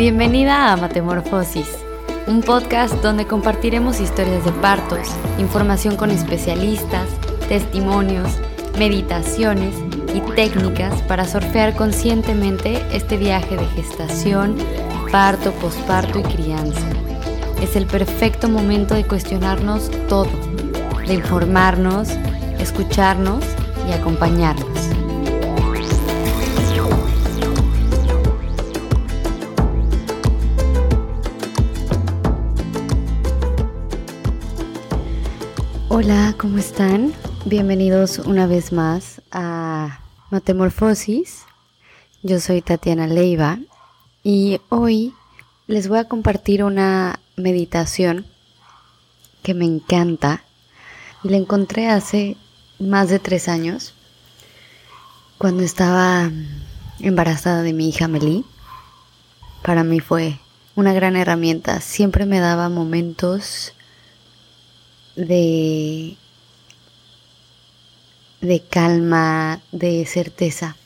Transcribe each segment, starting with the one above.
Bienvenida a Matemorfosis, un podcast donde compartiremos historias de partos, información con especialistas, testimonios, meditaciones y técnicas para surfear conscientemente este viaje de gestación, parto, posparto y crianza. Es el perfecto momento de cuestionarnos todo, de informarnos, escucharnos y acompañarnos. Hola, ¿cómo están? Bienvenidos una vez más a Matemorfosis. Yo soy Tatiana Leiva y hoy les voy a compartir una meditación que me encanta la encontré hace más de tres años cuando estaba embarazada de mi hija Meli. Para mí fue una gran herramienta. Siempre me daba momentos de, de calma, de certeza.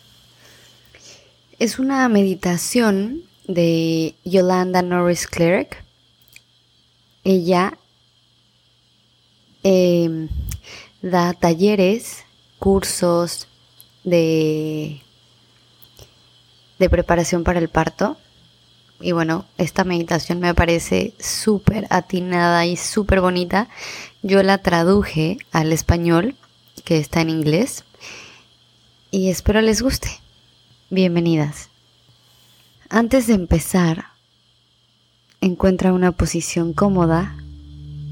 Es una meditación de Yolanda Norris Clerk. Ella em, da talleres, cursos de, de preparación para el parto y bueno, esta meditación me parece súper atinada y súper bonita. Yo la traduje al español, que está en inglés, y espero les guste. Bienvenidas. Antes de empezar, encuentra una posición cómoda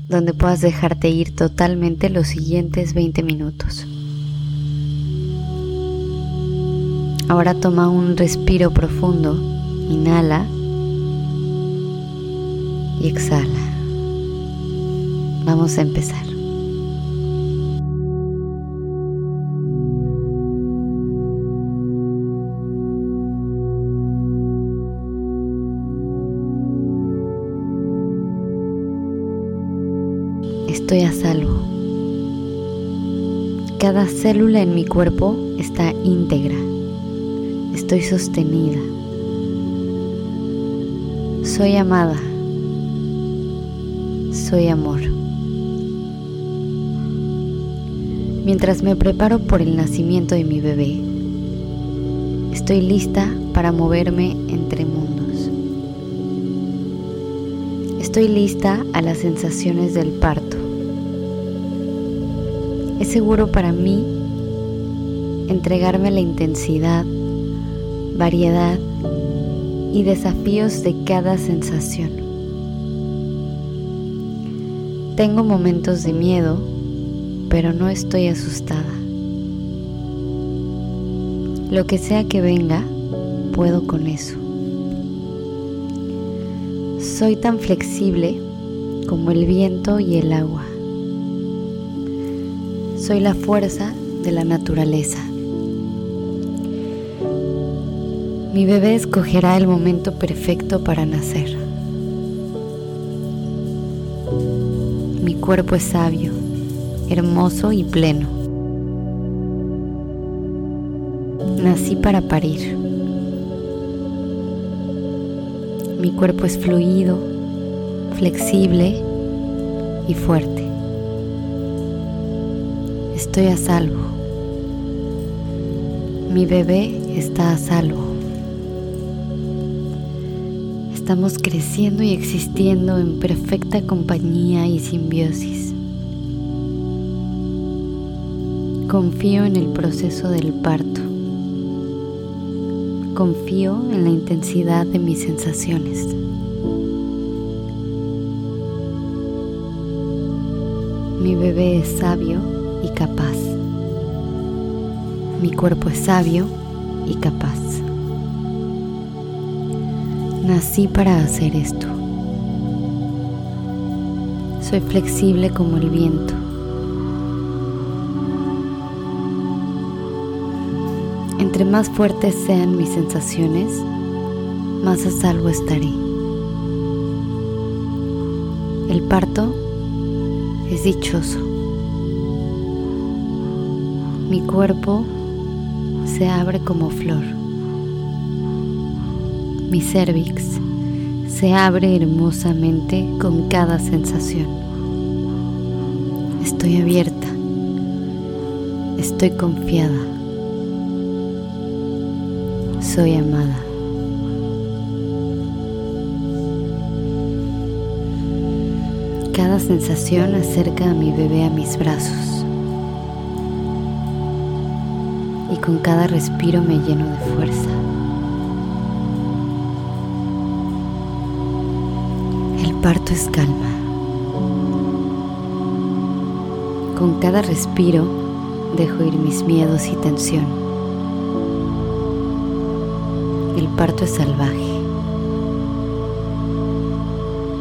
donde puedas dejarte ir totalmente los siguientes 20 minutos. Ahora toma un respiro profundo, inhala y exhala. Vamos a empezar. Estoy a salvo. Cada célula en mi cuerpo está íntegra. Estoy sostenida. Soy amada soy amor. Mientras me preparo por el nacimiento de mi bebé, estoy lista para moverme entre mundos. Estoy lista a las sensaciones del parto. Es seguro para mí entregarme a la intensidad, variedad y desafíos de cada sensación. Tengo momentos de miedo, pero no estoy asustada. Lo que sea que venga, puedo con eso. Soy tan flexible como el viento y el agua. Soy la fuerza de la naturaleza. Mi bebé escogerá el momento perfecto para nacer. Mi cuerpo es sabio, hermoso y pleno. Nací para parir. Mi cuerpo es fluido, flexible y fuerte. Estoy a salvo. Mi bebé está a salvo. Estamos creciendo y existiendo en perfecta compañía y simbiosis. Confío en el proceso del parto. Confío en la intensidad de mis sensaciones. Mi bebé es sabio y capaz. Mi cuerpo es sabio y capaz. Nací para hacer esto. Soy flexible como el viento. Entre más fuertes sean mis sensaciones, más a salvo estaré. El parto es dichoso. Mi cuerpo se abre como flor mi cervix se abre hermosamente con cada sensación. Estoy abierta. Estoy confiada. Soy amada. Cada sensación acerca a mi bebé a mis brazos. Y con cada respiro me lleno de fuerza. El parto es calma. Con cada respiro dejo ir mis miedos y tensión. El parto es salvaje.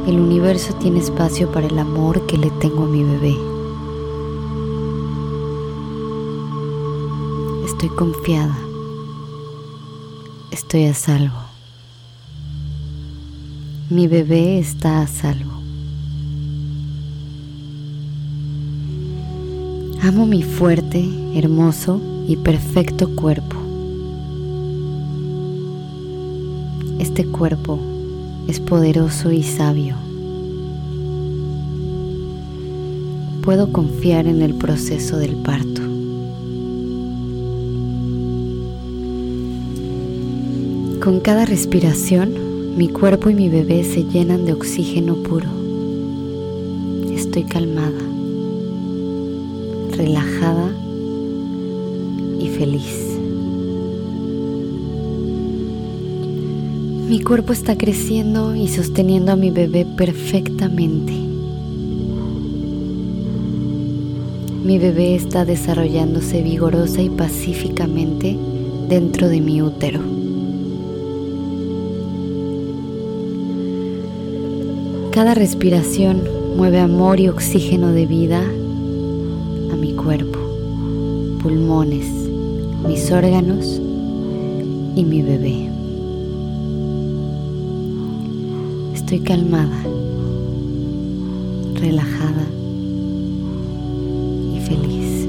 El universo tiene espacio para el amor que le tengo a mi bebé. Estoy confiada. Estoy a salvo. Mi bebé está a salvo. Amo mi fuerte, hermoso y perfecto cuerpo. Este cuerpo es poderoso y sabio. Puedo confiar en el proceso del parto. Con cada respiración, mi cuerpo y mi bebé se llenan de oxígeno puro. Estoy calmada, relajada Mi cuerpo está creciendo y sosteniendo a mi bebé perfectamente. Mi bebé está desarrollándose vigorosa y pacíficamente dentro de mi útero. Cada respiración mueve amor y oxígeno de vida a mi cuerpo, pulmones, mis órganos y mi bebé. Estoy calmada, relajada y feliz.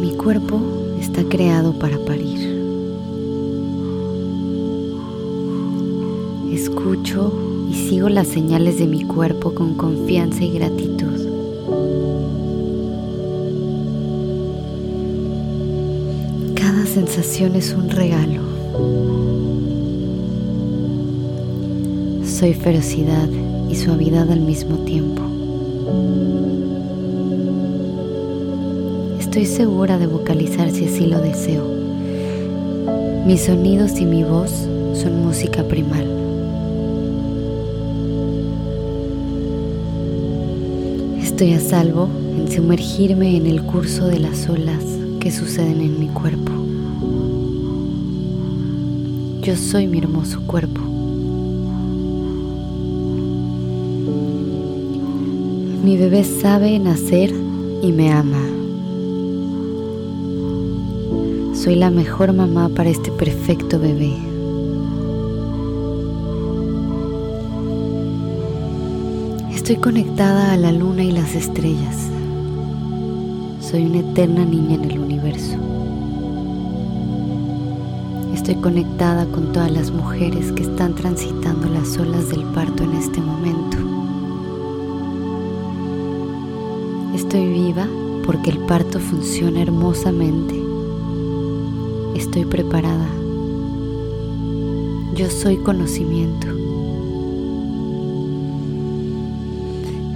Mi cuerpo está creado para parir. Escucho y sigo las señales de mi cuerpo con confianza y gratitud. Cada sensación es un regalo. Soy ferocidad y suavidad al mismo tiempo. Estoy segura de vocalizar si así lo deseo. Mis sonidos y mi voz son música primal. Estoy a salvo en sumergirme en el curso de las olas que suceden en mi cuerpo. Yo soy mi hermoso cuerpo. Mi bebé sabe nacer y me ama. Soy la mejor mamá para este perfecto bebé. Estoy conectada a la luna y las estrellas. Soy una eterna niña en el universo. Estoy conectada con todas las mujeres que están transitando las olas del parto en este momento. Estoy viva porque el parto funciona hermosamente. Estoy preparada. Yo soy conocimiento.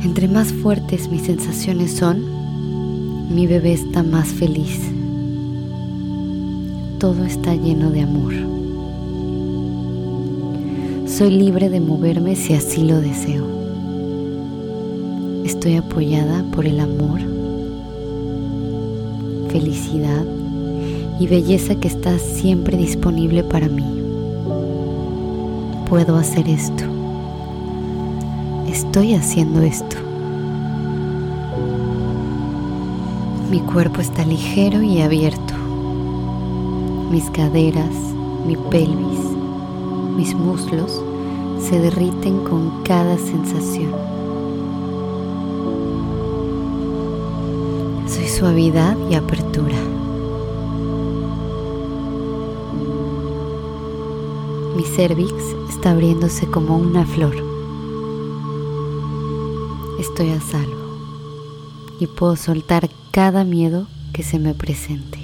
Entre más fuertes mis sensaciones son, mi bebé está más feliz. Todo está lleno de amor. Soy libre de moverme si así lo deseo. Estoy apoyada por el amor, felicidad y belleza que está siempre disponible para mí. Puedo hacer esto. Estoy haciendo esto. Mi cuerpo está ligero y abierto. Mis caderas, mi pelvis, mis muslos se derriten con cada sensación. Suavidad y apertura. Mi cervix está abriéndose como una flor. Estoy a salvo y puedo soltar cada miedo que se me presente.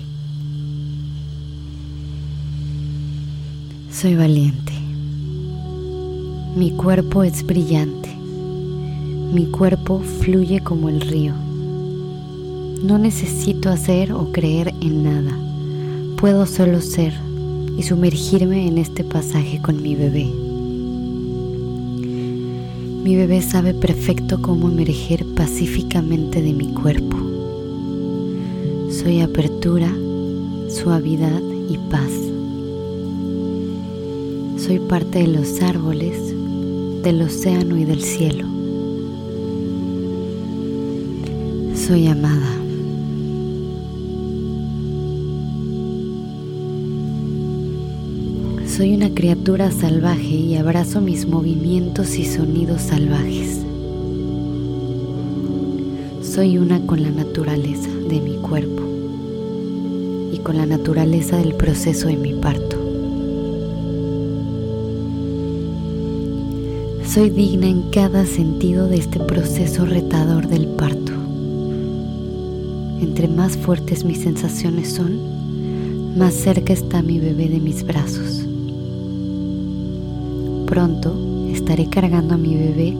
Soy valiente. Mi cuerpo es brillante. Mi cuerpo fluye como el río. No necesito hacer o creer en nada. Puedo solo ser y sumergirme en este pasaje con mi bebé. Mi bebé sabe perfecto cómo emerger pacíficamente de mi cuerpo. Soy apertura, suavidad y paz. Soy parte de los árboles, del océano y del cielo. Soy amada. Soy una criatura salvaje y abrazo mis movimientos y sonidos salvajes. Soy una con la naturaleza de mi cuerpo y con la naturaleza del proceso de mi parto. Soy digna en cada sentido de este proceso retador del parto. Entre más fuertes mis sensaciones son, más cerca está mi bebé de mis brazos. Pronto estaré cargando a mi bebé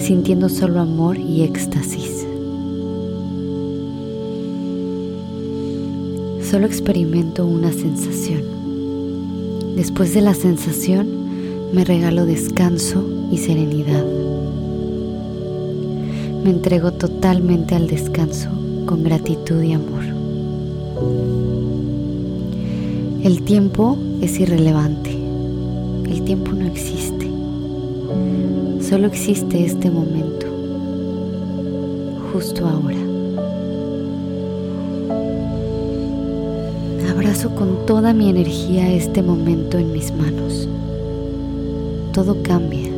sintiendo solo amor y éxtasis. Solo experimento una sensación. Después de la sensación me regalo descanso y serenidad. Me entrego totalmente al descanso con gratitud y amor. El tiempo es irrelevante. El tiempo no existe. Solo existe este momento, justo ahora. Abrazo con toda mi energía este momento en mis manos. Todo cambia,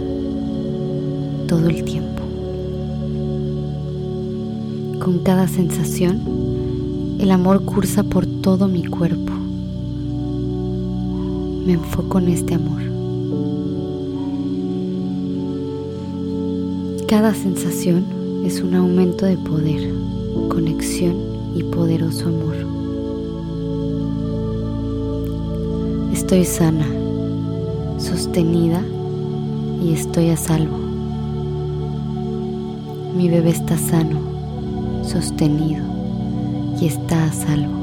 todo el tiempo. Con cada sensación, el amor cursa por todo mi cuerpo. Me enfoco en este amor. Cada sensación es un aumento de poder, conexión y poderoso amor. Estoy sana, sostenida y estoy a salvo. Mi bebé está sano, sostenido y está a salvo.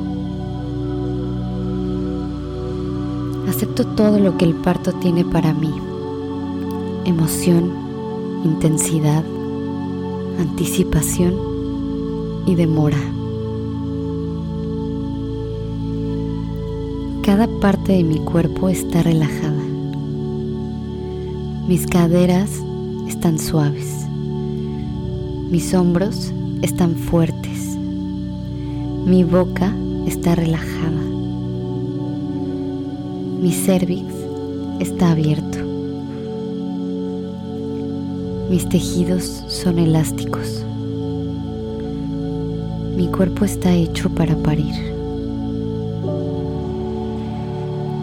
Acepto todo lo que el parto tiene para mí. Emoción, intensidad, anticipación y demora. Cada parte de mi cuerpo está relajada. Mis caderas están suaves. Mis hombros están fuertes. Mi boca está relajada. Mi cervix está abierto. Mis tejidos son elásticos. Mi cuerpo está hecho para parir.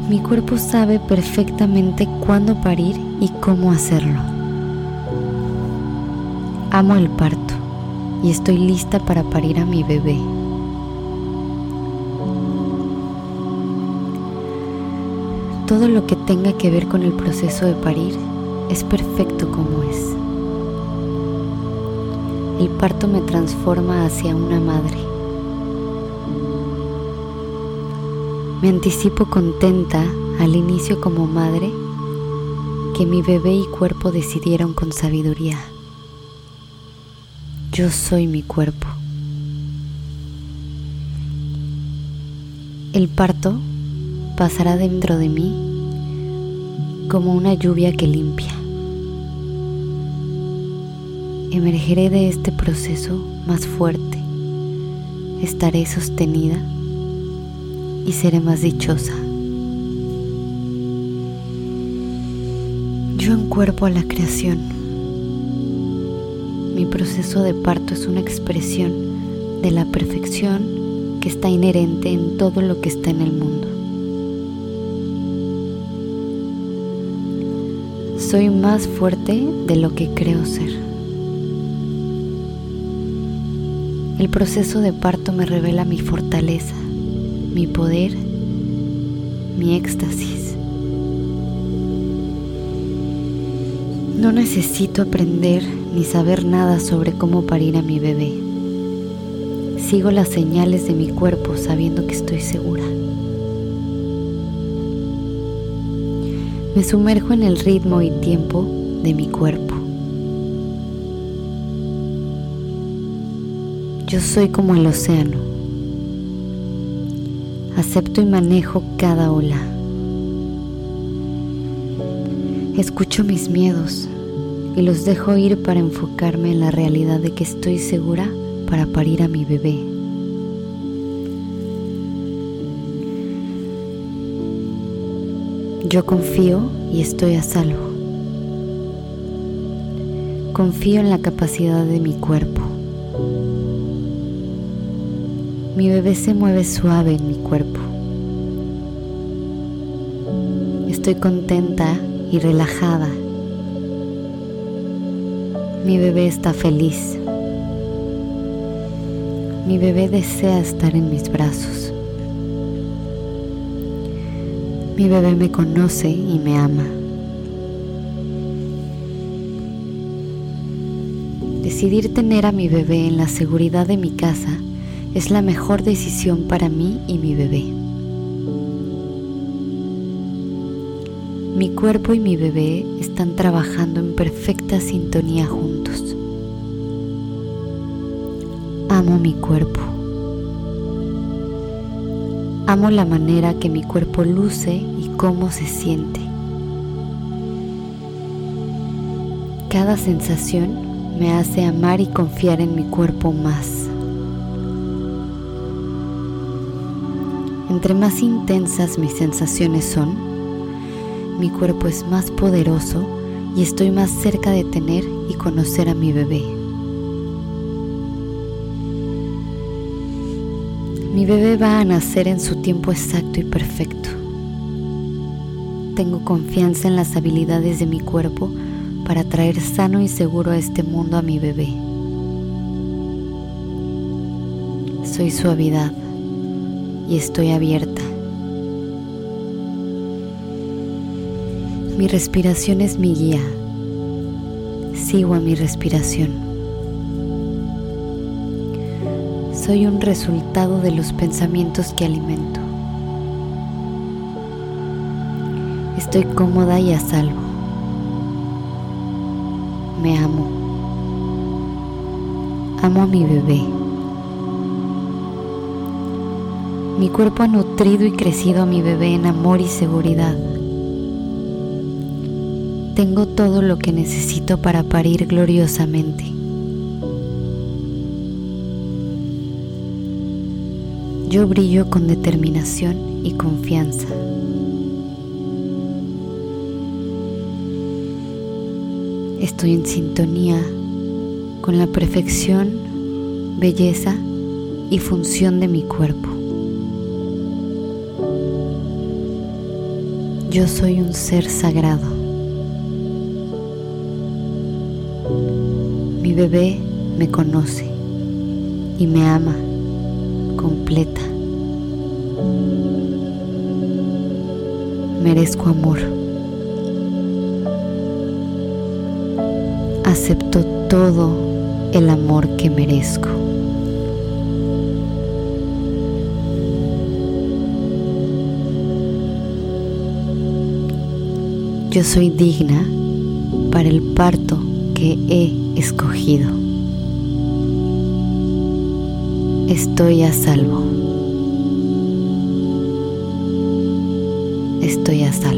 Mi cuerpo sabe perfectamente cuándo parir y cómo hacerlo. Amo el parto y estoy lista para parir a mi bebé. Todo lo que tenga que ver con el proceso de parir es perfecto como es. El parto me transforma hacia una madre. Me anticipo contenta al inicio como madre que mi bebé y cuerpo decidieron con sabiduría. Yo soy mi cuerpo. El parto pasará dentro de mí como una lluvia que limpia. Emergeré de este proceso más fuerte, estaré sostenida y seré más dichosa. Yo encuerpo a la creación. Mi proceso de parto es una expresión de la perfección que está inherente en todo lo que está en el mundo. Soy más fuerte de lo que creo ser. El proceso de parto me revela mi fortaleza, mi poder, mi éxtasis. No necesito aprender ni saber nada sobre cómo parir a mi bebé. Sigo las señales de mi cuerpo sabiendo que estoy segura. Me sumerjo en el ritmo y tiempo de mi cuerpo. Yo soy como el océano. Acepto y manejo cada ola. Escucho mis miedos y los dejo ir para enfocarme en la realidad de que estoy segura para parir a mi bebé. Yo confío y estoy a salvo. Confío en la capacidad de mi cuerpo. Mi bebé se mueve suave en mi cuerpo. Estoy contenta y relajada. Mi bebé está feliz. Mi bebé desea estar en mis brazos. Mi bebé me conoce y me ama. Decidir tener a mi bebé en la seguridad de mi casa es la mejor decisión para mí y mi bebé. Mi cuerpo y mi bebé están trabajando en perfecta sintonía juntos. Amo mi cuerpo. Amo la manera que mi cuerpo luce y cómo se siente. Cada sensación me hace amar y confiar en mi cuerpo más. Entre más intensas mis sensaciones son, mi cuerpo es más poderoso y estoy más cerca de tener y conocer a mi bebé. Mi bebé va a nacer en su tiempo exacto y perfecto. Tengo confianza en las habilidades de mi cuerpo para traer sano y seguro a este mundo a mi bebé. Soy suavidad y estoy abierta. Mi respiración es mi guía. Sigo a mi respiración. soy un resultado de los pensamientos que alimento. Estoy cómoda y a salvo. Me amo. Amo a mi bebé. Mi cuerpo ha nutrido y crecido a mi bebé en amor y seguridad. Tengo todo lo que necesito para parir gloriosamente. Yo brillo con determinación y confianza. Estoy en sintonía con la perfección, belleza y función de mi cuerpo. Yo soy un ser sagrado. Mi bebé me conoce y me ama completa. Merezco amor. Acepto todo el amor que merezco. Yo soy digna para el parto que he escogido estoy a salvo. Estoy a salvo.